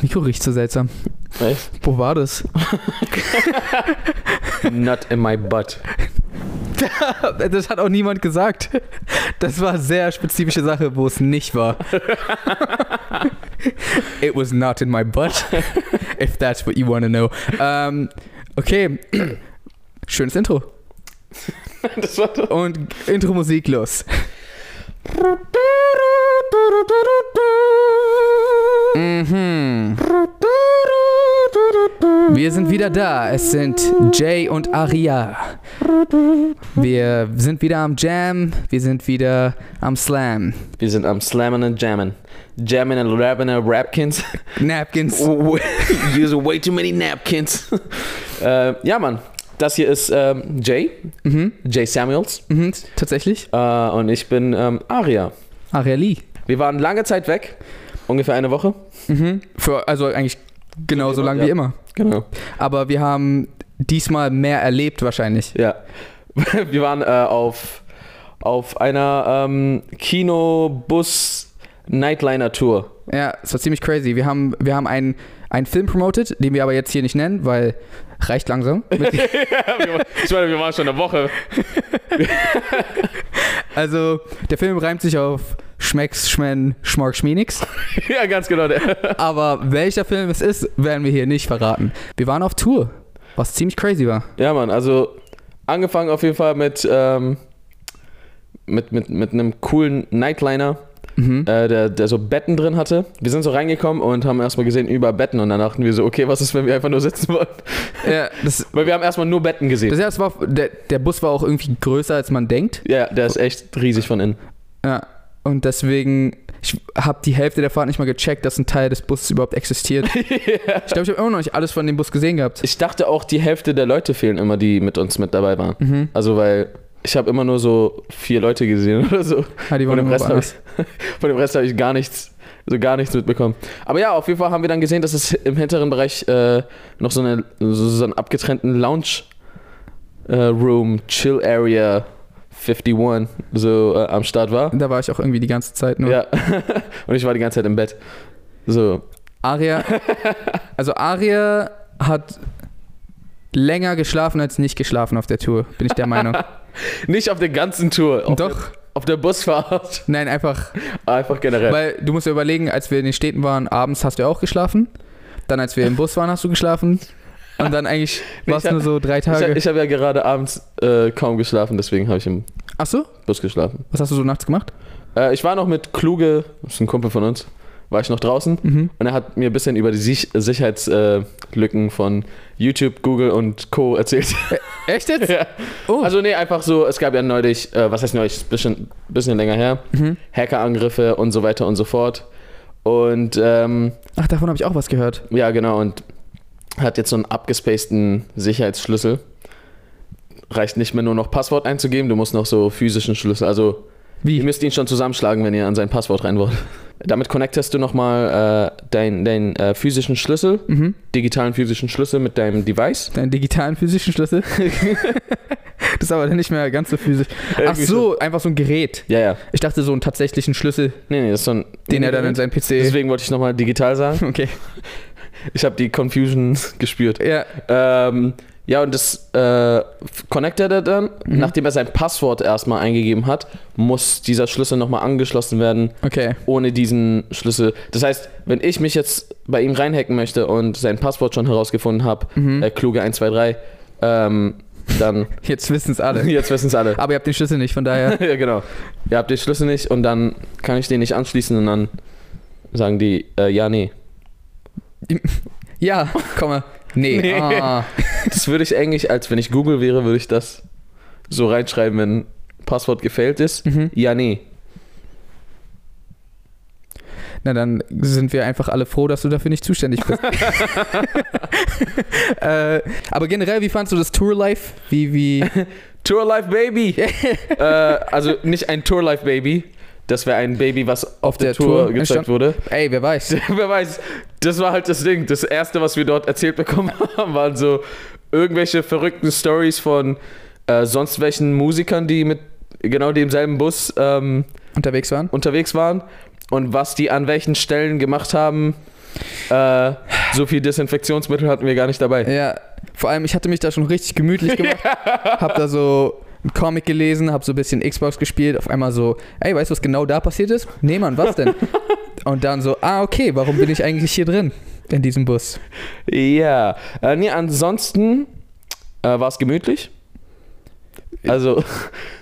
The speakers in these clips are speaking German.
Das Mikro riecht so seltsam. Echt? Wo war das? Not in my butt. Das hat auch niemand gesagt. Das war eine sehr spezifische Sache, wo es nicht war. It was not in my butt. If that's what you want to know. Ähm, okay. Schönes Intro. Das war doch. Und Intro-Musik los. Mhm. Wir sind wieder da. Es sind Jay und Aria. Wir sind wieder am Jam. Wir sind wieder am Slam. Wir sind am Slammen und Jammen. Jammen and Rapping and Rapkins. Napkins. Use way too many napkins. äh, ja, Mann. Das hier ist ähm, Jay. Mhm. Jay Samuels. Mhm. Tatsächlich. Äh, und ich bin ähm, Aria. Aria Lee. Wir waren lange Zeit weg. Ungefähr eine Woche. Mhm. Für, also eigentlich genauso Wie immer, lang ja. wie immer. Genau. Aber wir haben diesmal mehr erlebt wahrscheinlich. Ja. Wir waren äh, auf, auf einer ähm, Kino-Bus-Nightliner-Tour. Ja, es war ziemlich crazy. Wir haben, wir haben einen, einen Film promoted, den wir aber jetzt hier nicht nennen, weil reicht langsam. ich meine, wir waren schon eine Woche. Also, der Film reimt sich auf Schmecks, Schmen, Schmork, Schmienix. ja, ganz genau. Der. Aber welcher Film es ist, werden wir hier nicht verraten. Wir waren auf Tour, was ziemlich crazy war. Ja, Mann, also angefangen auf jeden Fall mit, ähm, mit, mit, mit einem coolen Nightliner, Mhm. äh, der, der so Betten drin hatte. Wir sind so reingekommen und haben erstmal gesehen, über Betten und dann dachten wir so, okay, was ist, wenn wir einfach nur sitzen wollen? Ja, das, Weil wir haben erstmal nur Betten gesehen. das erste war, der, der Bus war auch irgendwie größer, als man denkt. ja, der ist echt riesig von innen. Ja, und deswegen, ich habe die Hälfte der Fahrt nicht mal gecheckt, dass ein Teil des Busses überhaupt existiert. Ich glaube, ich habe immer noch nicht alles von dem Bus gesehen gehabt. Ich dachte auch, die Hälfte der Leute fehlen immer, die mit uns mit dabei waren. Mhm. Also, weil ich habe immer nur so vier Leute gesehen oder so. Ah, die Von dem, Rest ich, von dem Rest habe ich gar nichts, so gar nichts mitbekommen. Aber ja, auf jeden Fall haben wir dann gesehen, dass es im hinteren Bereich äh, noch so, eine, so einen abgetrennten Lounge äh, Room, Chill Area 51 so äh, am Start war. Da war ich auch irgendwie die ganze Zeit nur. Ja. Und ich war die ganze Zeit im Bett. So. Aria, also Aria hat länger geschlafen als nicht geschlafen auf der Tour, bin ich der Meinung. Nicht auf der ganzen Tour. Auf Der, Doch, auf der Busfahrt. nein, einfach, Einfach generell. weil du musst dir überlegen, als wir in den Städten waren, abends hast du ja auch geschlafen. Dann, als wir im Bus waren, hast du geschlafen. Und dann eigentlich war es ich nur so drei Ich, Tage. ich habe ja gerade abends äh, kaum geschlafen, deswegen habe ich im Ach so? Bus geschlafen. Was hast du so nachts gemacht? Äh, ich war noch mit Kluge, das ist ein Kumpel von uns, war ich noch draußen Mhm. und er hat mir ein bisschen über die Sich Sicherheitslücken Lücken von YouTube, Google und Co. erzählt. Echt jetzt? ja. Oh. Also nee, einfach so, es gab ja neulich, äh, was heißt neulich, bisschen, bisschen länger her, Mhm. Hackerangriffe und so weiter und so fort. Und ähm, Ach, davon habe ich auch was gehört. ja, genau, und hat jetzt so einen abgespaceden Sicherheitsschlüssel. Reicht nicht mehr nur noch Passwort einzugeben, du musst noch so physischen Schlüssel, also Ihr Wie? müsst ihn schon zusammenschlagen, wenn ihr an sein Passwort rein wollt. Damit connectest du nochmal äh, deinen dein, äh, physischen Schlüssel, Mhm. digitalen physischen Schlüssel mit deinem Device. Deinen digitalen physischen Schlüssel? das ist aber dann nicht mehr ganz so physisch. Ach so, einfach so ein Gerät. Ja, ja. Ich dachte so einen tatsächlichen Schlüssel, Nee, nee, das ist so ein. den er dann in seinen PC. Deswegen wollte ich nochmal digital sagen. Okay. Ich habe die Confusion gespürt. Ja. Ähm, ja, und das äh, connectet er dann. Mhm. Nachdem er sein Passwort erstmal eingegeben hat, muss dieser Schlüssel nochmal angeschlossen werden, Okay. ohne diesen Schlüssel. Das heißt, wenn ich mich jetzt bei ihm reinhacken möchte und sein Passwort schon herausgefunden habe, Mhm. äh, kluge 123, ähm, dann, Jetzt wissen es alle. jetzt wissen es alle. Aber ihr habt den Schlüssel nicht, von daher. ja, genau. Ihr habt den Schlüssel nicht und dann kann ich den nicht anschließen und dann sagen die, äh, ja, nee. Ja, komm mal. Nee. Nee. Ah. Das würde ich eigentlich, als wenn ich Google wäre, würde ich das so reinschreiben, wenn Passwort gefällt ist. Mhm. Ja, nee. Na, dann sind wir einfach alle froh, dass du dafür nicht zuständig bist. äh, aber generell, wie fandst du das Tour-Life? Wie, wie. Tour Life Baby. äh, also nicht ein Tour Life Baby. Das wäre ein Baby, was auf, der, Tour, gezeigt entstand- wurde. Ey, wer weiß. Wer weiß, das war halt das Ding. Das erste, was wir dort erzählt bekommen haben, waren so irgendwelche verrückten Stories von äh, sonst welchen Musikern, die mit genau demselben Bus ähm, Unterwegs waren? unterwegs waren und was die an welchen Stellen gemacht haben. Äh, so viel Desinfektionsmittel hatten wir gar nicht dabei. Ja, vor allem, ich hatte mich da schon richtig gemütlich gemacht. hab da so einen Comic gelesen, hab so ein bisschen Xbox gespielt. Auf einmal so, ey, weißt du, was genau da passiert ist? Nee, Mann, was denn? Und dann so, ah, okay, warum bin ich eigentlich hier drin? In diesem Bus. Ja. Äh, nee, ansonsten äh, war es gemütlich. Also,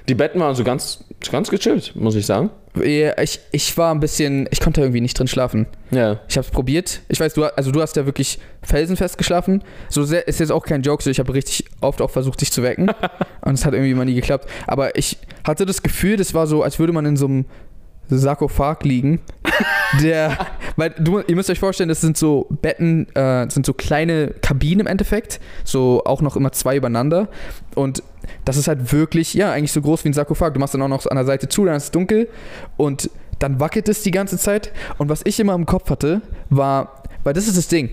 die Betten waren so ganz, ganz gechillt, muss ich sagen. Ja, ich, ich war ein bisschen, ich konnte irgendwie nicht drin schlafen. Ja. Ich habe es probiert. Ich weiß, du, also du hast ja wirklich felsenfest geschlafen. So sehr ist jetzt auch kein Joke. So ich habe richtig oft auch versucht, dich zu wecken. und es hat irgendwie mal nie geklappt. Aber ich hatte das Gefühl, das war so, als würde man in so einem Sarkophag liegen. der, weil du, ihr müsst euch vorstellen, das sind so Betten, äh, sind so kleine Kabinen im Endeffekt. So auch noch immer zwei übereinander. Und das ist halt wirklich, ja, eigentlich so groß wie ein Sarkophag. Du machst dann auch noch an der Seite zu, dann ist es dunkel und dann wackelt es die ganze Zeit. Und was ich immer im Kopf hatte, war, weil das ist das Ding.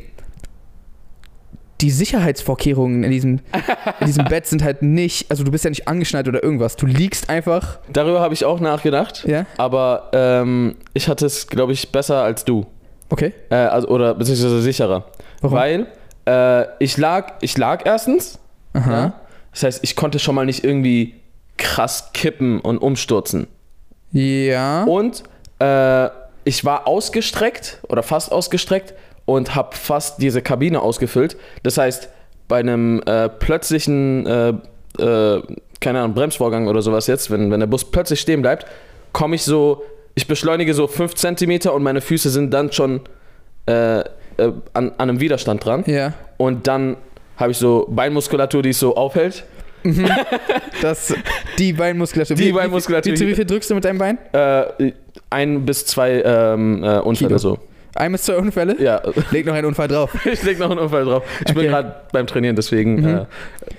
Die Sicherheitsvorkehrungen in diesem, in diesem Bett sind halt nicht, also du bist ja nicht angeschnallt oder irgendwas. Du liegst einfach. Darüber habe ich auch nachgedacht. Ja? Aber ähm, ich hatte es, glaube ich, besser als du. Okay. Äh, also, oder beziehungsweise sicherer. Warum? Weil äh, ich, lag, ich lag erstens. Aha. Ja? Das heißt, ich konnte schon mal nicht irgendwie krass kippen und umstürzen. Ja. Und äh, ich war ausgestreckt oder fast ausgestreckt und habe fast diese Kabine ausgefüllt. Das heißt, bei einem äh, plötzlichen, äh, äh, keine Ahnung, Bremsvorgang oder sowas jetzt, wenn, wenn der Bus plötzlich stehen bleibt, komme ich so, ich beschleunige so 5 cm und meine Füße sind dann schon äh, äh, an, an einem Widerstand dran. Ja. Und dann habe ich so Beinmuskulatur, die es so aufhält. Das, die Beinmuskulatur. Die Wie- Beinmuskulatur. Wie, wie, wie viel drückst du mit deinem Bein? Äh, ein bis zwei ähm, äh, Unfälle Kilo. so. Ein bis zwei Unfälle? Ja, Leg noch einen Unfall drauf. ich leg noch einen Unfall drauf. Ich bin Okay. gerade beim Trainieren, deswegen Mhm. äh,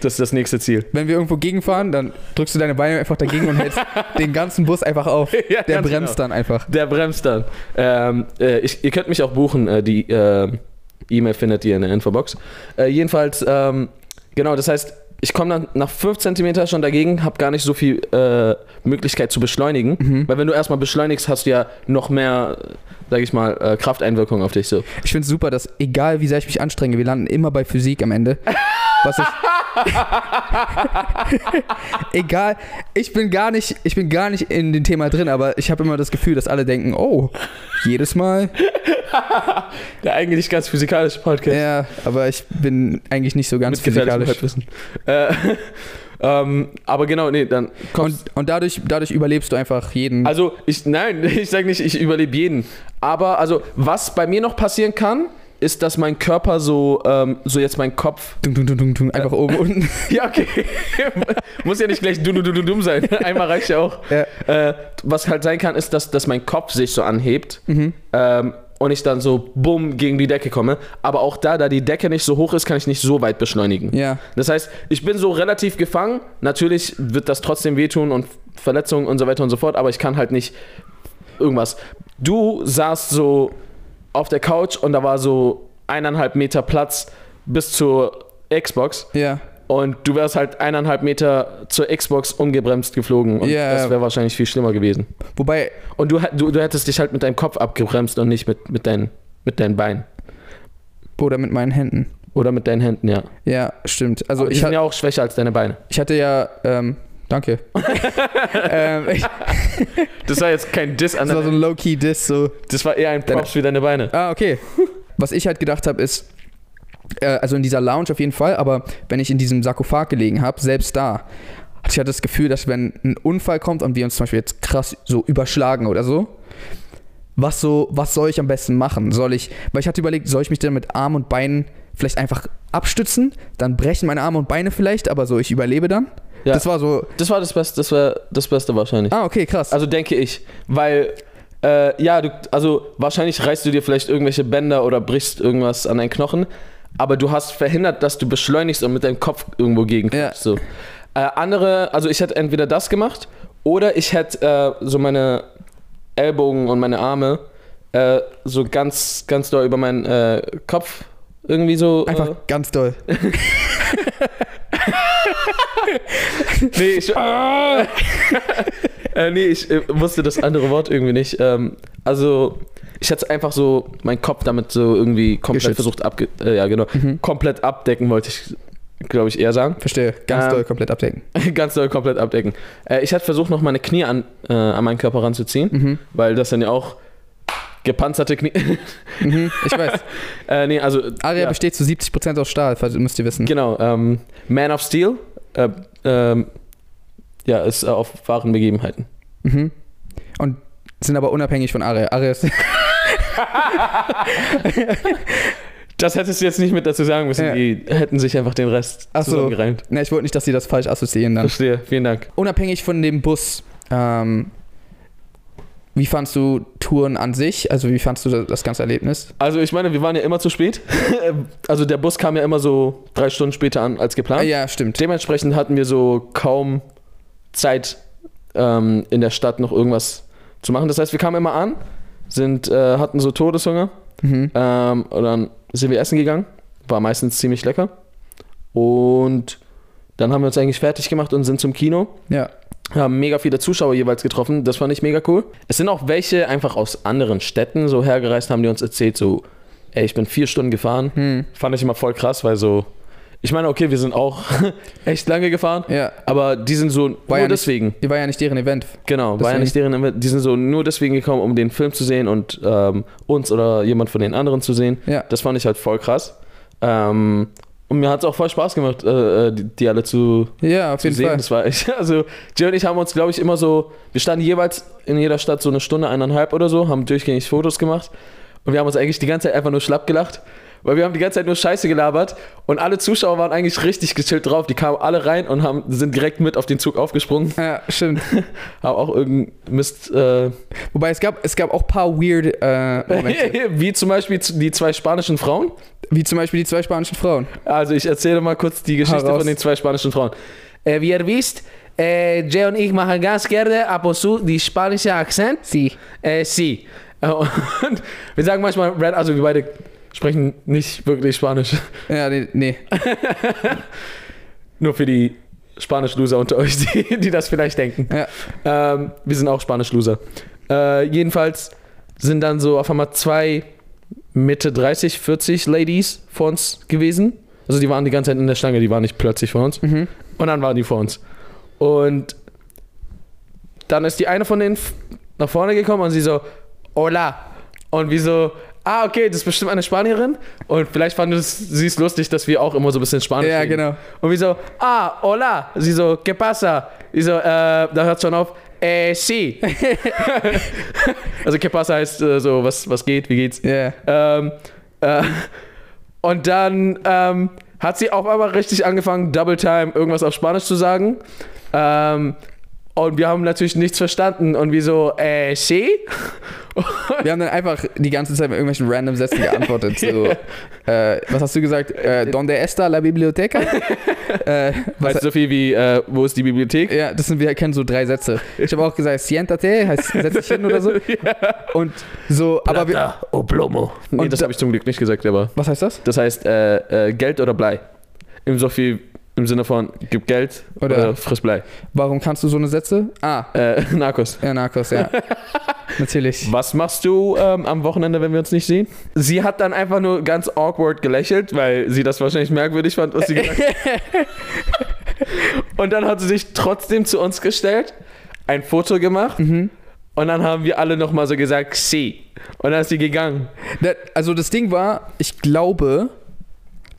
das ist das nächste Ziel. Wenn wir irgendwo gegenfahren, dann drückst du deine Beine einfach dagegen und hältst den ganzen Bus einfach auf. Ja, Der ganz bremst genau. dann einfach. Der bremst dann. Ähm, äh, ich, ihr könnt mich auch buchen. Äh, die äh, E-Mail findet ihr in der Infobox. Äh, jedenfalls, ähm, genau, das heißt, ich komme dann nach 5 cm schon dagegen, habe gar nicht so viel äh, Möglichkeit zu beschleunigen. Mhm. Weil wenn du erstmal beschleunigst, hast du ja noch mehr, sag ich mal, äh, Krafteinwirkung auf dich so. Ich finde es super, dass egal wie sehr ich mich anstrenge, wir landen immer bei Physik am Ende. Was ich. egal, ich bin gar nicht, ich bin gar nicht in dem Thema drin, aber ich habe immer das Gefühl, dass alle denken, oh, jedes Mal. Der eigentlich ganz physikalische Podcast. Ja, aber ich bin eigentlich nicht so ganz mit physikalisch. Äh, ähm, aber genau, nee, dann Und, kommst und dadurch, dadurch überlebst du einfach jeden. Also, ich, nein, ich sage nicht, ich überlebe jeden. Aber, also, was bei mir noch passieren kann, ist, dass mein Körper so, ähm, so jetzt mein Kopf. Dung, dung, dung, dung, einfach oben unten. Ja, okay. Muss ja nicht gleich du, du, du, du, dumm sein. Einmal reicht ja auch. Ja. Äh, was halt sein kann, ist, dass, dass mein Kopf sich so anhebt. Mhm. Ähm, und ich dann so bumm gegen die Decke komme. Aber auch da, da die Decke nicht so hoch ist, kann ich nicht so weit beschleunigen. Ja. Das heißt, ich bin so relativ gefangen. Natürlich wird das trotzdem wehtun und Verletzungen und so weiter und so fort, aber ich kann halt nicht irgendwas. Du saßt so auf der Couch und da war so eineinhalb Meter Platz bis zur Xbox Ja. Und du wärst halt eineinhalb Meter zur Xbox ungebremst geflogen und Ja. das wäre wahrscheinlich viel schlimmer gewesen. Wobei, Und du, du, du hättest dich halt mit deinem Kopf abgebremst und nicht mit, mit, deinen, mit deinen Beinen. oder mit meinen Händen. Oder mit deinen Händen, ja. Ja, stimmt. Also Aber ich, ha ja auch schwächer als deine Beine. ich hatte ja, ähm, danke. ähm, Das war jetzt kein Diss an das war so deine, ein Low-Key-Diss, so. Das war eher ein Props für deine Beine. Ah, okay. Was ich halt gedacht habe, ist, äh, also in dieser Lounge auf jeden Fall, aber wenn ich in diesem Sarkophag gelegen habe, selbst da, hatte ich halt das Gefühl, dass wenn ein Unfall kommt und wir uns zum Beispiel jetzt krass so überschlagen oder so, was so, was soll ich am besten machen? Soll ich, weil ich hatte überlegt, soll ich mich denn mit Arm und Beinen vielleicht einfach abstützen? Dann brechen meine Arme und Beine vielleicht, aber so, ich überlebe dann. Ja. Das war so, Das war das Beste, das war das Beste wahrscheinlich. ah, okay, krass. Also denke ich, weil äh, ja, du, also wahrscheinlich reißt du dir vielleicht irgendwelche Bänder oder brichst irgendwas an deinen Knochen, aber du hast verhindert, dass du beschleunigst und mit deinem Kopf irgendwo gegen Ja. so. Äh, andere, also ich hätte entweder das gemacht oder ich hätte äh, so meine Ellbogen und meine Arme äh, so ganz, ganz doll über meinen äh, Kopf irgendwie so. einfach Äh, ganz doll. nee, ich, Äh, nee, ich äh, wusste das andere Wort irgendwie nicht. Ähm, also, ich hatte einfach so meinen Kopf damit so irgendwie komplett Geschützt. versucht abge... Äh, ja, genau. Mhm. Komplett abdecken, wollte ich, glaube ich, eher sagen. Verstehe. Ganz Ähm, doll komplett abdecken. Ganz doll komplett abdecken. Äh, ich hatte versucht, noch meine Knie an, äh, an meinen Körper ranzuziehen, Mhm. weil das sind ja auch gepanzerte Knie. Mhm. Ich weiß. äh, nee, also... Aria ja. besteht zu 70% aus Stahl, müsst ihr wissen. Genau, ähm, Man of Steel. Äh, ähm, ja, ist äh, auf wahren Begebenheiten. Mhm. Und sind aber unabhängig von Aria. Aria ist. Das hättest du jetzt nicht mit dazu sagen müssen. Ja. Die hätten sich einfach den Rest Ach so. zusammengereimt. ne, ich wollte nicht, dass sie das falsch assoziieren dann. Verstehe, vielen Dank. Unabhängig von dem Bus, ähm, wie fandst du Touren an sich? Also wie fandst du das, ganze Erlebnis? Also ich meine, wir waren ja immer zu spät. also der Bus kam ja immer so drei Stunden später an als geplant. ja, stimmt. Dementsprechend hatten wir so kaum Zeit ähm, in der Stadt noch irgendwas zu machen. Das heißt, wir kamen immer an, sind, äh, hatten so Todeshunger Mhm. ähm, und dann sind wir essen gegangen. War meistens ziemlich lecker. Und dann haben wir uns eigentlich fertig gemacht und sind zum Kino. Ja. haben mega viele Zuschauer jeweils getroffen. Das fand ich mega cool. Es sind auch welche einfach aus anderen Städten so hergereist, haben die uns erzählt, so, ey, ich bin vier Stunden gefahren. Hm. Fand ich immer voll krass, weil so, ich meine, okay, wir sind auch echt lange gefahren, Ja. aber die sind so War nur ja nicht- deswegen. Die war ja nicht deren Event. Genau, war ja deswegen. nicht deren, Event. die sind so nur deswegen gekommen, um den Film zu sehen und ähm, uns oder jemand von den anderen zu sehen. Ja. Das fand ich halt voll krass. Ähm, und mir hat es auch voll Spaß gemacht, äh, äh, die, die alle zu, Ja, auf zu jeden sehen. Fall. Das war echt, also Jay und ich haben uns, glaube ich, immer so, wir standen jeweils in jeder Stadt so eine Stunde, eineinhalb oder so, haben durchgängig Fotos gemacht und wir haben uns eigentlich die ganze Zeit einfach nur schlapp gelacht, weil wir haben die ganze Zeit nur Scheiße gelabert und alle Zuschauer waren eigentlich richtig gechillt drauf. Die kamen alle rein und haben, sind direkt mit auf den Zug aufgesprungen, Ja, stimmt. haben auch irgendeinen Mist, äh, Wobei es gab, es gab auch ein paar weird äh, Momente. wie zum Beispiel die zwei spanischen Frauen. wie zum Beispiel die zwei spanischen Frauen. Also ich erzähle mal kurz die Geschichte Heraus. von den zwei spanischen Frauen. Äh, wie ihr wisst, äh, Jay und ich machen ganz gerne ab und zu die spanische Akzent. Sie. Äh, sie. Äh, und wir sagen manchmal, also wir beide sprechen nicht wirklich Spanisch. Ja, nee, nee. Nur für die Spanisch-Loser unter euch, die, die das vielleicht denken. Ja. Ähm, wir sind auch Spanisch-Loser. Äh, jedenfalls sind dann so auf einmal zwei Mitte 30, 40 Ladies vor uns gewesen. Also die waren die ganze Zeit in der Stange, die waren nicht plötzlich vor uns. Mhm. Und dann waren die vor uns. Und dann ist die eine von denen nach vorne gekommen und sie so, hola. Und wie so, ah, okay, das ist bestimmt eine Spanierin. Und vielleicht fand es, sie es lustig, dass wir auch immer so ein bisschen Spanisch Ja, reden. genau. Und wie so, ah, hola. Sie so, ¿qué pasa? Sie so, äh, da hört schon auf, äh, sí. also, ¿qué pasa heißt äh, so, was, was geht, wie geht's? Ja. Ähm, äh, und dann ähm, hat sie auf einmal richtig angefangen, Double Time irgendwas auf Spanisch zu sagen. Ähm, und wir haben natürlich nichts verstanden. Und wie so, äh, sí? Wir haben dann einfach die ganze Zeit mit irgendwelchen random Sätzen geantwortet. So, äh, was hast du gesagt? Äh, Donde está la biblioteca? äh, Weißt du so viel wie, äh, wo ist die Bibliothek? ja, das sind wir kennen so drei Sätze. Ich habe auch gesagt, siéntate, heißt setz dich hin oder so. Und so, aber wir, o plomo. Nee, Und das da- habe ich zum Glück nicht gesagt, aber was heißt das? das heißt äh, äh, Geld oder Blei. Im so viel, im Sinne von, gib Geld Oder- oder, friss Blei. Warum kannst du so eine Sätze? Ah, Äh, Narcos. ja, Narcos, ja. Natürlich. Was machst du ähm, am Wochenende, wenn wir uns nicht sehen? Sie hat dann einfach nur ganz awkward gelächelt, weil sie das wahrscheinlich merkwürdig fand, was sie gesagt hat. Und dann hat sie sich trotzdem zu uns gestellt, ein Foto gemacht Mhm. und dann haben wir alle nochmal so gesagt, sie. Und dann ist sie gegangen. Also das Ding war, ich glaube,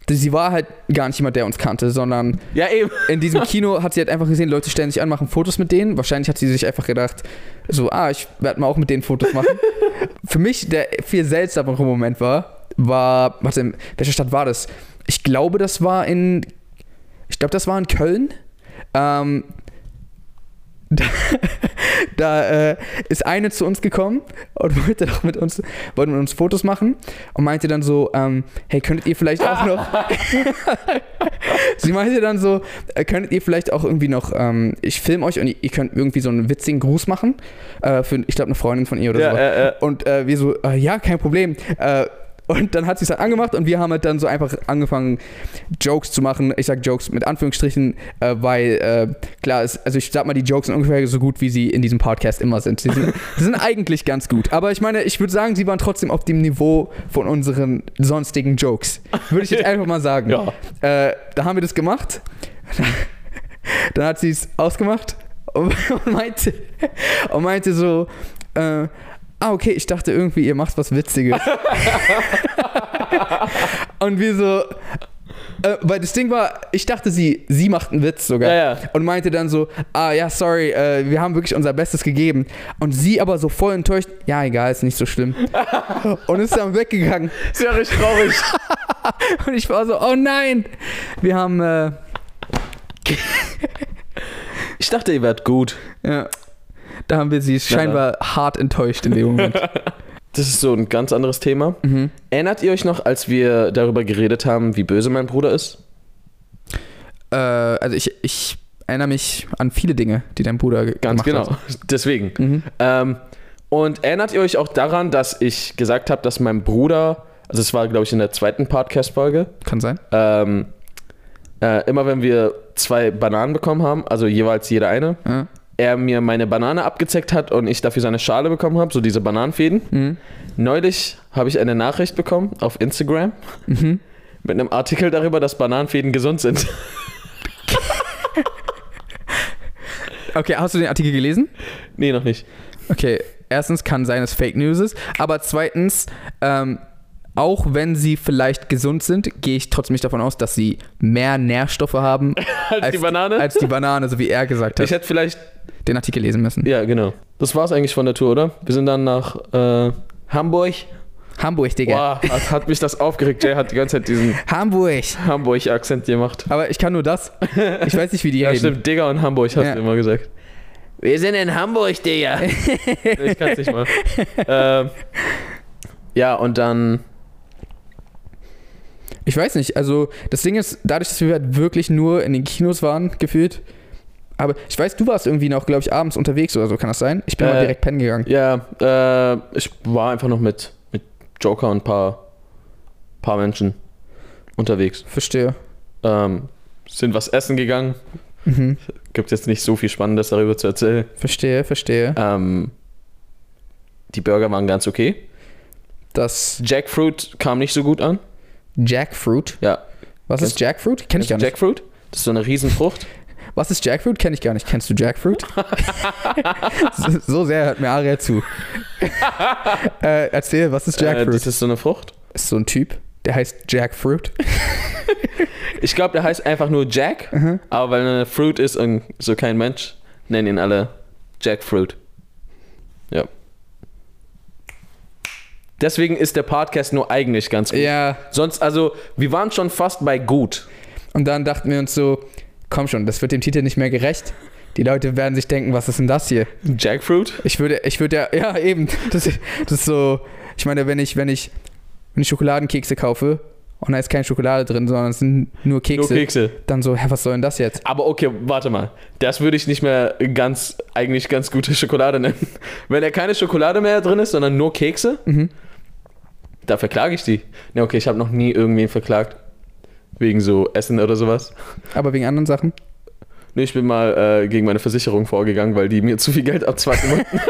sie war halt gar nicht jemand, der uns kannte, sondern Ja, eben. in diesem Kino hat sie halt einfach gesehen, Leute stellen sich an, machen Fotos mit denen. Wahrscheinlich hat sie sich einfach gedacht, so, ah, ich werde mal auch mit denen Fotos machen. Für mich der viel seltsamere Moment war, war, warte, in welcher Stadt war das? Ich glaube, das war in, ich glaube, das war in Köln. Ähm, da äh, ist eine zu uns gekommen und wollte doch mit uns, wollte mit uns Fotos machen und meinte dann so, ähm, hey, könntet ihr vielleicht auch noch Sie meinte dann so, äh, könntet ihr vielleicht auch irgendwie noch, ähm, ich filme euch und ihr, könnt irgendwie so einen witzigen Gruß machen äh, für, ich glaube, eine Freundin von ihr oder Ja, so. äh, äh. Und äh, wir so, ja, kein Problem. Und dann hat sie es halt angemacht und wir haben halt dann so einfach angefangen, Jokes zu machen. Ich sag Jokes mit Anführungsstrichen, äh, weil äh, klar ist, also ich sag mal, die Jokes sind ungefähr so gut, wie sie in diesem Podcast immer sind. Sie sind, sie sind eigentlich ganz gut. Aber ich meine, ich würde sagen, sie waren trotzdem auf dem Niveau von unseren sonstigen Jokes. Würde ich jetzt einfach mal sagen. Ja. Äh, da haben wir das gemacht. Dann hat sie es ausgemacht und, und, meinte, und meinte so, äh, ah, okay, ich dachte irgendwie, ihr macht was Witziges. und wir so, äh, weil das Ding war, ich dachte, sie, sie macht einen Witz sogar. Ja, ja. Und meinte dann so, ah ja, sorry, äh, wir haben wirklich unser Bestes gegeben. Und sie aber so voll enttäuscht, ja, egal, ist nicht so schlimm. und ist dann weggegangen. Ist ja richtig traurig. Und ich war so, oh nein, wir haben, äh, Ich dachte, ihr wärt gut. ja, da haben wir sie scheinbar hart enttäuscht in dem Moment. Das ist so ein ganz anderes Thema. mhm. Erinnert ihr euch noch, als wir darüber geredet haben, wie böse mein Bruder ist? äh, also ich, ich erinnere mich an viele Dinge, die dein Bruder ge- Ganz gemacht genau. Deswegen. hat. Mhm. Ähm, und erinnert ihr euch auch daran, dass ich gesagt habe, dass mein Bruder, also es war, glaube ich, in der zweiten Podcast-Folge, Kann sein. ähm, äh, immer wenn wir zwei Bananen bekommen haben, also jeweils jede eine, Ja. Er mir meine Banane abgezeckt hat und ich dafür seine Schale bekommen habe, so diese Bananenfäden. Mhm. Neulich habe ich eine Nachricht bekommen auf Instagram Mhm. mit einem Artikel darüber, dass Bananenfäden gesund sind. Okay, hast du den Artikel gelesen? nee, noch nicht. Okay, erstens kann sein, dass Fake News ist, aber zweitens, ähm, auch wenn sie vielleicht gesund sind, gehe ich trotzdem nicht davon aus, dass sie mehr Nährstoffe haben Als, die Banane? als die Banane, so wie er gesagt hat. ich hätte vielleicht den Artikel lesen müssen. Ja, genau. Das war's eigentlich von der Tour, oder? Wir sind dann nach äh, Hamburg. Hamburg, Digga. Boah, hat, hat mich das aufgeregt. Jay hat die ganze Zeit diesen Hamburg. Hamburg-Akzent gemacht. Aber ich kann nur das. Ich weiß nicht, wie die Ja, reden. stimmt. Digga und Hamburg hast Ja. du immer gesagt. Wir sind in Hamburg, Digga. ich kann's nicht mal. ähm, ja, und dann. Ich weiß nicht, also das Ding ist, dadurch, dass wir halt wirklich nur in den Kinos waren, gefühlt. Aber ich weiß, du warst irgendwie noch, glaube ich, abends unterwegs oder so, kann das sein? Ich bin mal Äh, direkt pennen gegangen. Ja, äh, ich war einfach noch mit, mit Joker und ein paar, paar Menschen unterwegs. Verstehe. Ähm, sind was essen gegangen. Mhm. Gibt jetzt nicht so viel Spannendes darüber zu erzählen. Verstehe, verstehe. Ähm, die Burger waren ganz okay. Das Jackfruit kam nicht so gut an. Jackfruit. Ja. Was ist Kennst- Jackfruit? Kenn ich gar nicht. Jackfruit? Das ist so eine Riesenfrucht. Was ist Jackfruit? Kenn ich gar nicht. Kennst du Jackfruit? so, so sehr hört mir Aria zu. äh, erzähl, was ist Äh, Jackfruit? das ist so eine Frucht. ist so ein Typ, der heißt Jackfruit. Ich glaube, der heißt einfach nur Jack, Mhm. aber weil er eine Fruit ist und so kein Mensch, nennen ihn alle Jackfruit. Ja. Deswegen ist der Podcast nur eigentlich ganz gut. Ja, Sonst, also, wir waren schon fast bei gut. und dann dachten wir uns so, komm schon, das wird dem Titel nicht mehr gerecht. Die Leute werden sich denken, was ist denn das hier? Jackfruit? Ich würde, ich würde ja, ja eben, das, das ist so, ich meine, wenn ich, wenn ich, wenn ich Schokoladenkekse kaufe und da ist keine Schokolade drin, sondern es sind nur Kekse, Nur Kekse. dann so, hä, was soll denn das jetzt? Aber okay, warte mal. Das würde ich nicht mehr ganz, eigentlich ganz gute Schokolade nennen. Wenn da keine Schokolade mehr drin ist, sondern nur Kekse, Mhm. Da verklage ich die. Ne, okay, ich habe noch nie irgendwen verklagt. Wegen so Essen oder sowas. Aber wegen anderen Sachen? Ne, ich bin mal äh, gegen meine Versicherung vorgegangen, weil die mir zu viel Geld abzwacken wollten.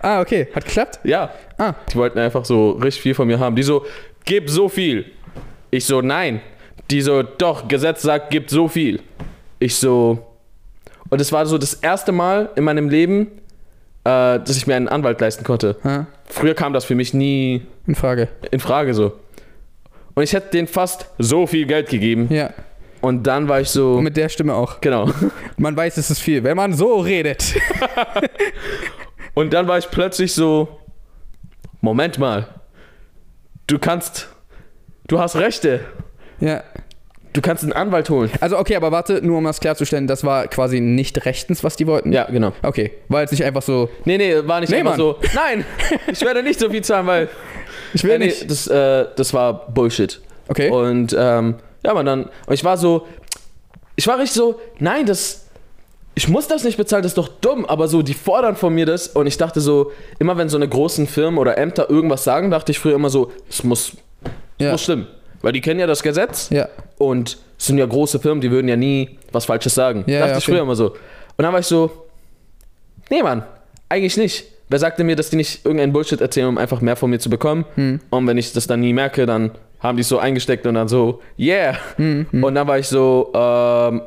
Ah, okay, hat geklappt? ja, Ah, die wollten einfach so richtig viel von mir haben. Die so, gib so viel. Ich so, nein. Die so, doch, Gesetz sagt, gib so viel. Ich so, und es war so das erste Mal in meinem Leben, äh, dass ich mir einen Anwalt leisten konnte. ah, Früher kam das für mich nie in Frage. in Frage so. Und ich hätte denen fast so viel Geld gegeben. Ja, Und dann war ich so, und mit der Stimme auch. genau. Man weiß, es ist viel, wenn man so redet. Und dann war ich plötzlich so, Moment mal, du kannst, du hast Rechte. Ja. Du kannst einen Anwalt holen. Also okay, aber warte, nur um das klarzustellen, das war quasi nicht rechtens, was die wollten? Ja, genau. Okay, war jetzt nicht einfach so, Nee, nee, war nicht Nee, einfach Mann. so. Nein, ich werde nicht so viel zahlen, weil. ich will Äh, nee, nicht. das, äh, das war Bullshit. Okay. Und ähm, ja, man dann. Und ich war so. Ich war richtig so, nein, das. ich muss das nicht bezahlen, das ist doch dumm, aber so, die fordern von mir das und ich dachte so, immer wenn so eine großen Firmen oder Ämter irgendwas sagen, dachte ich früher immer so, es muss, es Ja. muss stimmen. Weil die kennen ja das Gesetz Ja. und es sind ja große Firmen, die würden ja nie was Falsches sagen. Ja, dachte ja, ich früher okay. immer so. Und dann war ich so, nee Mann, eigentlich nicht. Wer sagte mir, dass die nicht irgendeinen Bullshit erzählen, um einfach mehr von mir zu bekommen? Hm. Und wenn ich das dann nie merke, dann haben die es so eingesteckt und dann so, yeah. Hm, Und dann war ich so, ähm,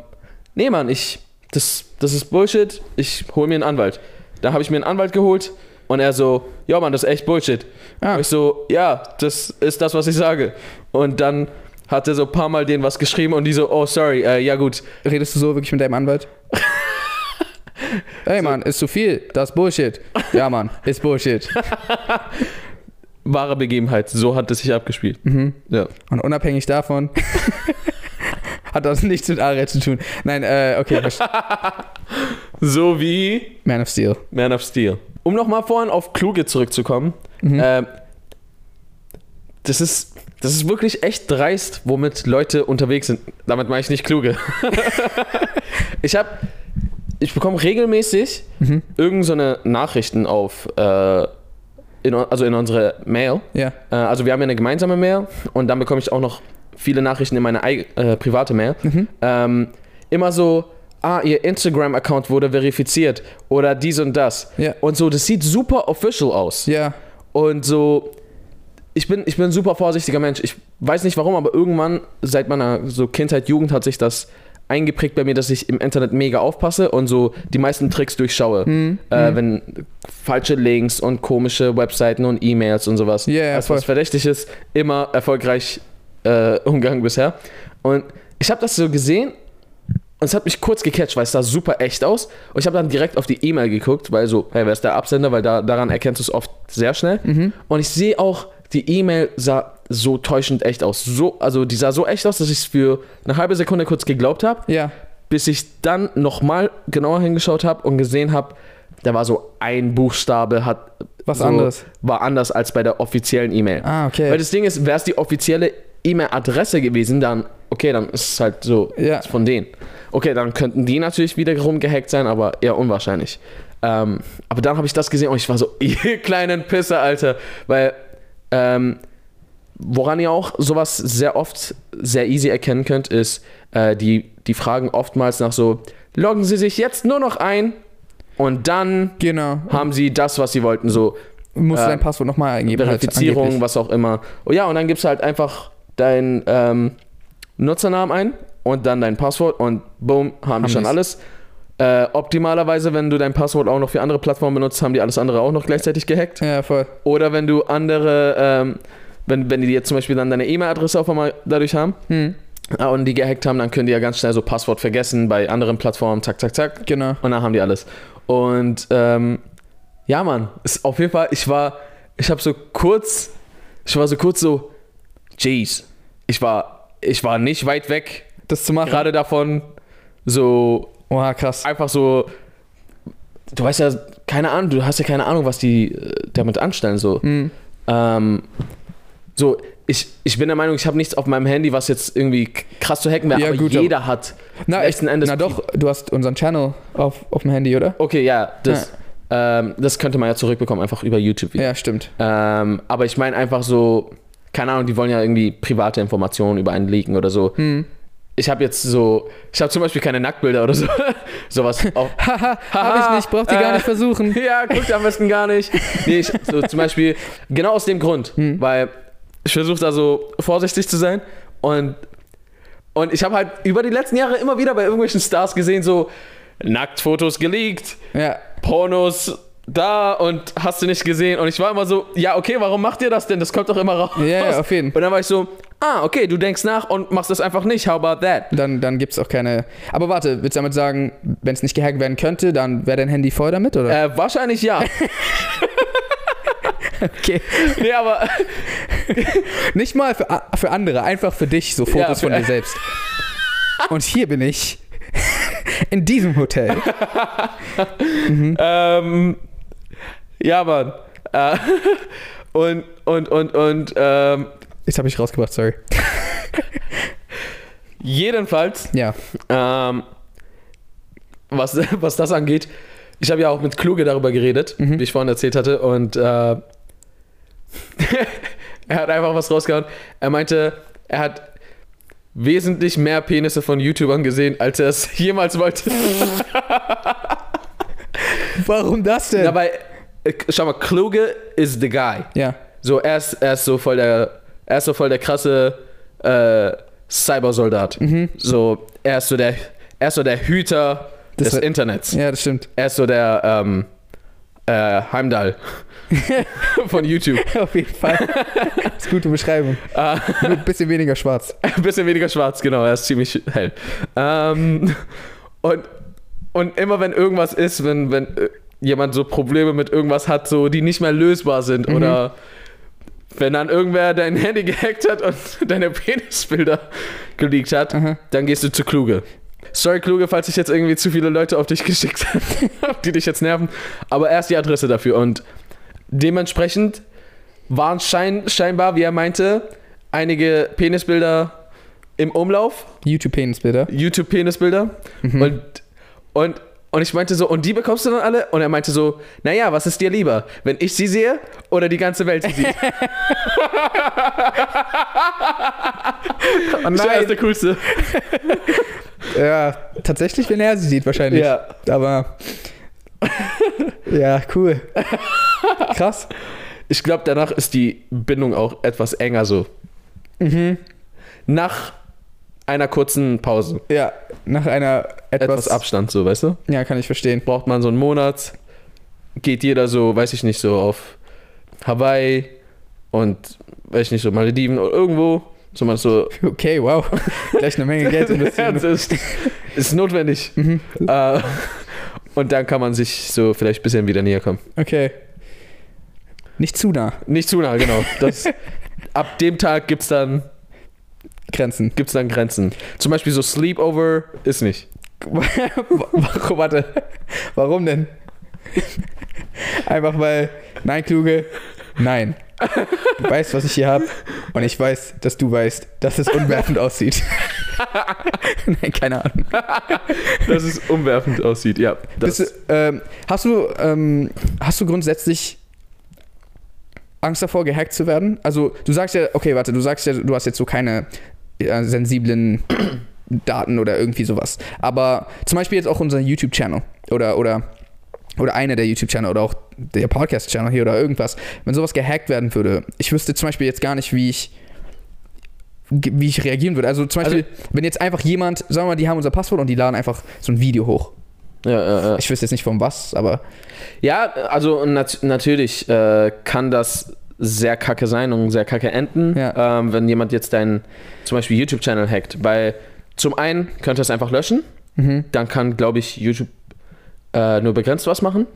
nee Mann, ich, das, das ist Bullshit, ich hole mir einen Anwalt. Dann habe ich mir einen Anwalt geholt und er so, ja Mann, das ist echt Bullshit. Ah. Und ich so, ja, das ist das, was ich sage. Und dann hat er so ein paar Mal denen was geschrieben und die so, oh sorry, äh, ja gut. Redest du so wirklich mit deinem Anwalt? Ey Mann, ist zu viel. Das ist Bullshit. Ja Mann, ist Bullshit. Wahre Begebenheit, so hat es sich abgespielt. Mhm. Ja. Und unabhängig davon hat das nichts mit Aria zu tun. Nein, äh, okay. So wie Man of Steel. Man of Steel. Um nochmal vorhin auf Kluge zurückzukommen, Mhm. ähm, das ist, das ist wirklich echt dreist, womit Leute unterwegs sind. Damit meine ich nicht kluge. ich habe, ich bekomme regelmäßig Mhm. irgend so Nachrichten auf, äh, in, also in unsere Mail. Ja. Äh, also wir haben ja eine gemeinsame Mail und dann bekomme ich auch noch viele Nachrichten in meine äh, private Mail. Mhm. Ähm, immer so, ah, ihr Instagram-Account wurde verifiziert oder dies und das. Ja. Und so, das sieht super official aus. Ja. Und so, ich bin, ich bin ein super vorsichtiger Mensch. Ich weiß nicht warum, aber irgendwann, seit meiner so Kindheit, Jugend, hat sich das eingeprägt bei mir, dass ich im Internet mega aufpasse und so die meisten Tricks durchschaue. Mhm. Äh, wenn falsche Links und komische Webseiten und E-Mails und sowas. Ja, voll. was verdächtig ist, immer erfolgreich äh, umgegangen bisher. Und ich habe das so gesehen und es hat mich kurz gecatcht, weil es sah super echt aus. Und ich habe dann direkt auf die E-Mail geguckt, weil so, hey, wer ist der Absender? Weil da, daran erkennst du es oft sehr schnell. Mhm. Und ich sehe auch, die E-Mail sah so täuschend echt aus. So, also die sah so echt aus, dass ich es für eine halbe Sekunde kurz geglaubt habe, Ja. bis ich dann nochmal genauer hingeschaut habe und gesehen habe, da war so ein Buchstabe, hat Was so, anderes. war anders als bei der offiziellen E-Mail. Ah, okay. Weil das Ding ist, wäre es die offizielle E-Mail-Adresse gewesen, dann, okay, dann ist es halt so Ja. von denen. Okay, dann könnten die natürlich wiederum gehackt sein, aber eher unwahrscheinlich. Ähm, aber dann habe ich das gesehen und ich war so, ihr kleinen Pisser, Alter. Weil, ähm, woran ihr auch sowas sehr oft sehr easy erkennen könnt, ist, äh, die, die fragen oftmals nach so, loggen Sie sich jetzt nur noch ein und dann Genau. haben Sie das, was Sie wollten, so musst äh, dein Passwort nochmal eingeben. halt, Verifizierung, angeblich. was auch immer. Oh ja, und dann gibst du halt einfach deinen ähm, Nutzernamen ein und dann dein Passwort und boom, haben, Haben die schon alles. Äh, optimalerweise, wenn du dein Passwort auch noch für andere Plattformen benutzt, haben die alles andere auch noch gleichzeitig gehackt. Ja, voll. Oder wenn du andere, ähm, wenn, wenn die jetzt zum Beispiel dann deine E-Mail-Adresse auf einmal dadurch haben Hm. äh, und die gehackt haben, dann können die ja ganz schnell so Passwort vergessen bei anderen Plattformen, zack, zack, zack. Genau. Und dann haben die alles. Und ähm, ja, Mann, ist auf jeden Fall, ich war, ich habe so kurz, ich war so kurz so, jeez, ich war, ich war nicht weit weg, Das zu machen. gerade davon, so Oha, krass. einfach so, du weißt ja, keine Ahnung, du hast ja keine Ahnung, was die äh, damit anstellen, so. Hm. Ähm, so, ich, ich bin der Meinung, ich habe nichts auf meinem Handy, was jetzt irgendwie krass zu hacken wäre, Ja, aber gut, jeder hat Na, letzten Endes na doch, du hast unseren Channel auf, auf dem Handy, oder? Okay, ja, das, Ähm, das könnte man ja zurückbekommen, einfach über YouTube. wieder. Ja, stimmt. Ähm, aber ich meine einfach so, keine Ahnung, die wollen ja irgendwie private Informationen über einen leaken oder so. Hm. Ich habe jetzt so, ich habe zum Beispiel keine Nacktbilder oder so. Sowas. Haha, hab ich nicht, braucht ihr gar Äh, nicht versuchen. ja, guckt am besten gar nicht. Nee, ich, so zum Beispiel, genau aus dem Grund, Hm. weil ich versuche da so vorsichtig zu sein und, und ich habe halt über die letzten Jahre immer wieder bei irgendwelchen Stars gesehen, so Nacktfotos geleakt, Ja, Pornos da und hast du nicht gesehen. Und ich war immer so, ja, okay, warum macht ihr das denn? Das kommt doch immer raus. ja, ja, auf jeden Fall. Und dann war ich so, ah, okay, du denkst nach und machst das einfach nicht. How about that? Dann, dann gibt es auch keine. Aber warte, willst du damit sagen, wenn es nicht gehackt werden könnte, dann wäre dein Handy voll damit, oder? Äh, wahrscheinlich ja. okay. nee, aber Nicht mal für, für andere, einfach für dich, so Fotos Ja, von dir selbst. Und hier bin ich. In diesem Hotel. ähm, ja, Mann. Äh, und, und, und, und, ähm, Jetzt habe ich rausgebracht, sorry. jedenfalls Ja. ähm, was, was das angeht, ich habe ja auch mit Kluge darüber geredet, Mhm. wie ich vorhin erzählt hatte, und äh, er hat einfach was rausgehauen. Er meinte, er hat wesentlich mehr Penisse von YouTubern gesehen, als er es jemals wollte. Warum das denn? Dabei, schau mal, Kluge is the guy. ja. So, er ist, er ist so voll der, er ist so voll der krasse äh, Cybersoldat. Mhm. So, er ist so der, er ist so der Hüter Das des Internets. Ja, das stimmt. Er ist so der ähm, äh, Heimdall von YouTube. Auf jeden Fall. das ist gute Beschreibung. Ah, ein bisschen weniger schwarz. Ein bisschen weniger schwarz, genau, er ist ziemlich hell. Ähm, und, und immer wenn irgendwas ist, wenn, wenn jemand so Probleme mit irgendwas hat, so die nicht mehr lösbar sind Mhm. oder wenn dann irgendwer dein Handy gehackt hat und deine Penisbilder geleakt hat, Aha. dann gehst du zu Kluge. Sorry, Kluge, falls ich jetzt irgendwie zu viele Leute auf dich geschickt habe, die dich jetzt nerven. Aber er ist die Adresse dafür. Und dementsprechend waren schein, scheinbar, wie er meinte, einige Penisbilder im Umlauf, YouTube-Penisbilder. YouTube-Penisbilder. Mhm. Und, und, und ich meinte so, und die bekommst du dann alle? Und er meinte so, naja, was ist dir lieber? Wenn ich sie sehe oder die ganze Welt sie sieht? Oh Er ist der Coolste. Ja, tatsächlich, wenn er sie sieht, wahrscheinlich. Ja. Aber. ja, cool. Krass. Ich glaube, danach ist die Bindung auch etwas enger so. Mhm. Nach einer kurzen Pause. Ja, nach einer Etwas, etwas. Abstand, so, weißt du? ja, kann ich verstehen. Braucht man so einen Monat, geht jeder so, weiß ich nicht, so auf Hawaii und, weiß ich nicht, so Malediven oder irgendwo. So man so, Okay, wow. Gleich eine Menge Geld investieren. ist, ist notwendig. Mhm. Äh, und dann kann man sich so vielleicht ein bisschen wieder näher kommen. Okay. Nicht zu nah. Nicht zu nah, genau. Das, ab dem Tag gibt es dann, Grenzen. gibt's dann Grenzen. Zum Beispiel so Sleepover ist nicht. Warum, warte. Warum denn? Einfach weil. Nein, Kluge. Nein. Du weißt, was ich hier habe. Und ich weiß, dass du weißt, dass es unwerfend aussieht. Nein, keine Ahnung. Dass es umwerfend aussieht, ja. Das, Bist ähm, hast, du, ähm, hast du grundsätzlich Angst davor, gehackt zu werden? Also, du sagst ja, okay, warte, du sagst ja, du hast jetzt so keine äh, sensiblen Daten oder irgendwie sowas. Aber zum Beispiel jetzt auch unser YouTube-Channel oder, oder, oder einer der YouTube-Channel oder auch der Podcast-Channel hier oder irgendwas. Wenn sowas gehackt werden würde, ich wüsste zum Beispiel jetzt gar nicht, wie ich wie ich reagieren würde. Also zum Beispiel, wenn jetzt einfach jemand, sagen wir mal, die haben unser Passwort und die laden einfach so ein Video hoch. ja, ja, ja. Ich wüsste jetzt nicht von was, aber Ja, also nat natürlich äh, kann das sehr kacke sein und sehr kacke enden, Ja. ähm, wenn jemand jetzt deinen zum Beispiel YouTube-Channel hackt. Weil zum einen könnte es einfach löschen, mhm. dann kann, glaube ich, YouTube äh, nur begrenzt was machen.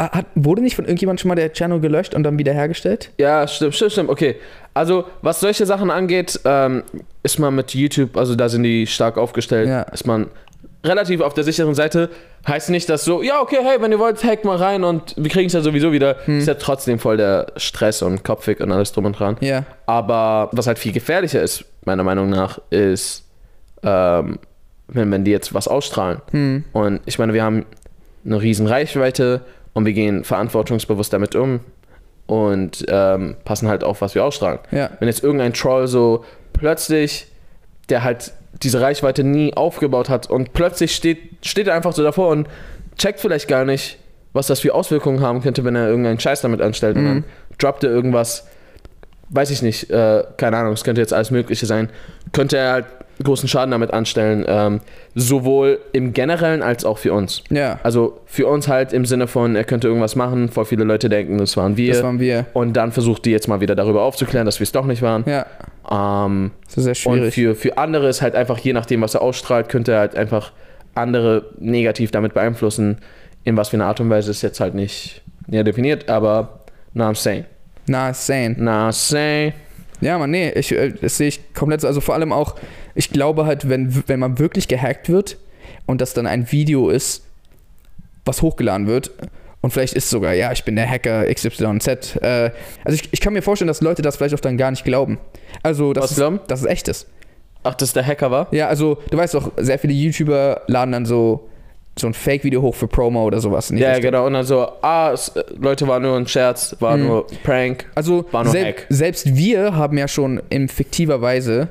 Ah, hat, wurde nicht von irgendjemand schon mal der Channel gelöscht und dann wieder hergestellt? Ja, stimmt, stimmt, stimmt. Okay. Also, was solche Sachen angeht, ähm, ist man mit YouTube, also da sind die stark aufgestellt, Ja. ist man relativ auf der sicheren Seite. Heißt nicht, dass so, ja, okay, hey, wenn ihr wollt, hackt mal rein und wir kriegen es ja sowieso wieder. Hm. Ist ja trotzdem voll der Stress und Kopfweg und alles drum und dran. Ja. Aber was halt viel gefährlicher ist, meiner Meinung nach, ist, ähm, wenn, wenn die jetzt was ausstrahlen. Hm. Und ich meine, wir haben eine riesen Reichweite und wir gehen verantwortungsbewusst damit um und ähm, passen halt auf, was wir ausstrahlen. Ja. Wenn jetzt irgendein Troll so plötzlich, der halt diese Reichweite nie aufgebaut hat und plötzlich steht, steht er einfach so davor und checkt vielleicht gar nicht, was das für Auswirkungen haben könnte, wenn er irgendeinen Scheiß damit anstellt und Mhm. dann droppt er irgendwas, weiß ich nicht, äh, keine Ahnung, es könnte jetzt alles Mögliche sein, könnte er halt großen Schaden damit anstellen, ähm, sowohl im Generellen als auch für uns. Ja. Also für uns halt im Sinne von, er könnte irgendwas machen, voll viele Leute denken, das waren wir. Das waren wir. und dann versucht die jetzt mal wieder darüber aufzuklären, dass wir es doch nicht waren. Ja. Ähm, Das ist sehr und schwierig. für, für andere ist halt einfach, je nachdem, was er ausstrahlt, könnte er halt einfach andere negativ damit beeinflussen. In was für eine Art und Weise ist jetzt halt nicht näher definiert, aber na, I'm saying. Na, insane. Na, saying. Ja, man, nee, ich, äh, das sehe ich komplett so. Also vor allem auch, ich glaube halt, wenn, wenn man wirklich gehackt wird und das dann ein Video ist, was hochgeladen wird, und vielleicht ist sogar, ja, ich bin der Hacker XYZ. Äh, also ich, ich kann mir vorstellen, dass Leute das vielleicht auch dann gar nicht glauben. Also, dass, Was es, glauben? dass es echt ist. Ach, dass der Hacker war? Ja, also du weißt doch, sehr viele YouTuber laden dann so so ein Fake-Video hoch für Promo oder sowas. Ja, Richtung. genau. Und dann so, ah, es, äh, Leute, war nur ein Scherz, war Mhm. nur Prank. Also War nur sel Hack. selbst wir haben ja schon in fiktiver Weise,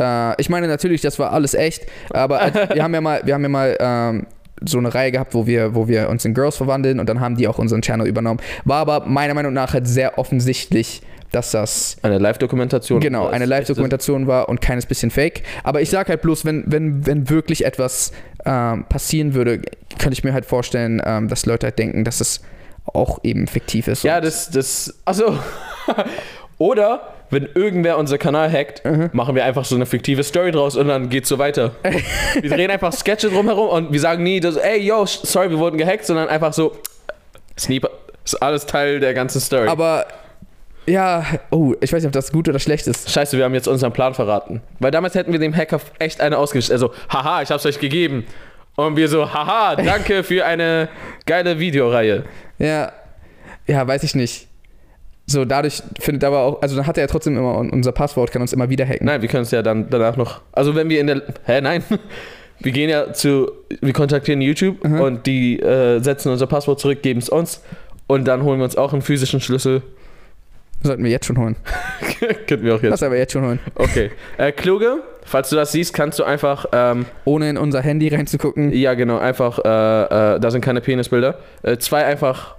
äh, ich meine natürlich, das war alles echt, aber wir haben ja mal, wir haben ja mal ähm, so eine Reihe gehabt, wo wir, wo wir uns in Girls verwandeln und dann haben die auch unseren Channel übernommen. War aber meiner Meinung nach halt sehr offensichtlich, dass das Eine Live-Dokumentation. genau eine Live-Dokumentation war und keines bisschen Fake. Aber ich sag halt bloß, wenn, wenn, wenn wirklich etwas ähm, passieren würde, könnte ich mir halt vorstellen, ähm, dass Leute halt denken, dass es auch eben fiktiv ist. Ja, das, das, achso. Oder, wenn irgendwer unser Kanal hackt, Mhm. machen wir einfach so eine fiktive Story draus und dann geht's so weiter. wir drehen einfach Sketche drumherum und wir sagen nie, dass, ey, yo, sorry, wir wurden gehackt, sondern einfach so, Sneeper, ist alles Teil der ganzen Story. Aber ja, oh, ich weiß nicht, ob das gut oder schlecht ist. Scheiße, wir haben jetzt unseren Plan verraten. Weil damals hätten wir dem Hacker echt eine ausgeschickt. Also, haha, ich hab's euch gegeben. Und wir so, haha, danke für eine geile Videoreihe. Ja, ja, weiß ich nicht. So, dadurch findet aber auch, also dann hat er ja trotzdem immer un- unser Passwort, kann uns immer wieder hacken. Nein, wir können es ja dann danach noch. Also wenn wir in der. Hä, nein. Wir gehen ja zu. Wir kontaktieren YouTube Mhm. und die äh, setzen unser Passwort zurück, geben es uns. Und dann holen wir uns auch einen physischen Schlüssel. Sollten wir jetzt schon holen. Könnten wir auch jetzt. Lass aber jetzt schon holen. Okay. Äh, Kluge, falls du das siehst, kannst du einfach. Ähm, Ohne in unser Handy reinzugucken. ja, genau, einfach. Äh, äh, da sind keine Penisbilder. Äh, zwei einfach.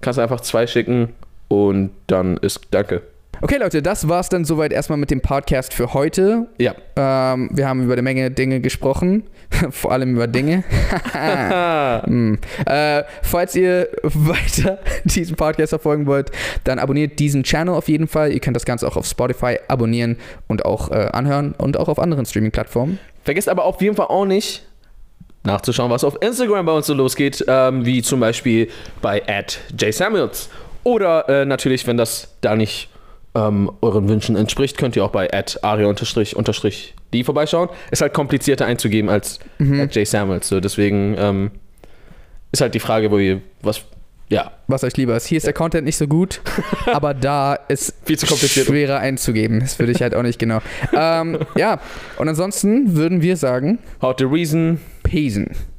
Kannst du einfach zwei schicken und dann ist. Danke. Okay, Leute, das war's dann soweit erstmal mit dem Podcast für heute. Ja. Ähm, wir haben über eine Menge Dinge gesprochen. Vor allem über Dinge. Hm. Äh, falls ihr weiter diesen Podcast verfolgen wollt, dann abonniert diesen Channel auf jeden Fall. Ihr könnt das Ganze auch auf Spotify abonnieren und auch äh, anhören und auch auf anderen Streaming-Plattformen. Vergesst aber auf jeden Fall auch nicht nachzuschauen, was auf Instagram bei uns so losgeht, ähm, wie zum Beispiel bei @jsamuels. Oder äh, natürlich, wenn das da nicht ähm, euren Wünschen entspricht, könnt ihr auch bei aria-die vorbeischauen. Ist halt komplizierter einzugeben als Mhm. @jsamuels. So, deswegen ähm, ist halt die Frage, wo ihr was ja Was euch lieber ist. Hier ist der Content nicht so gut, aber da ist Viel zu kompliziert. schwerer einzugeben. Das würde ich halt auch nicht genau. ähm, ja, und ansonsten würden wir sagen, How to reason Pesen.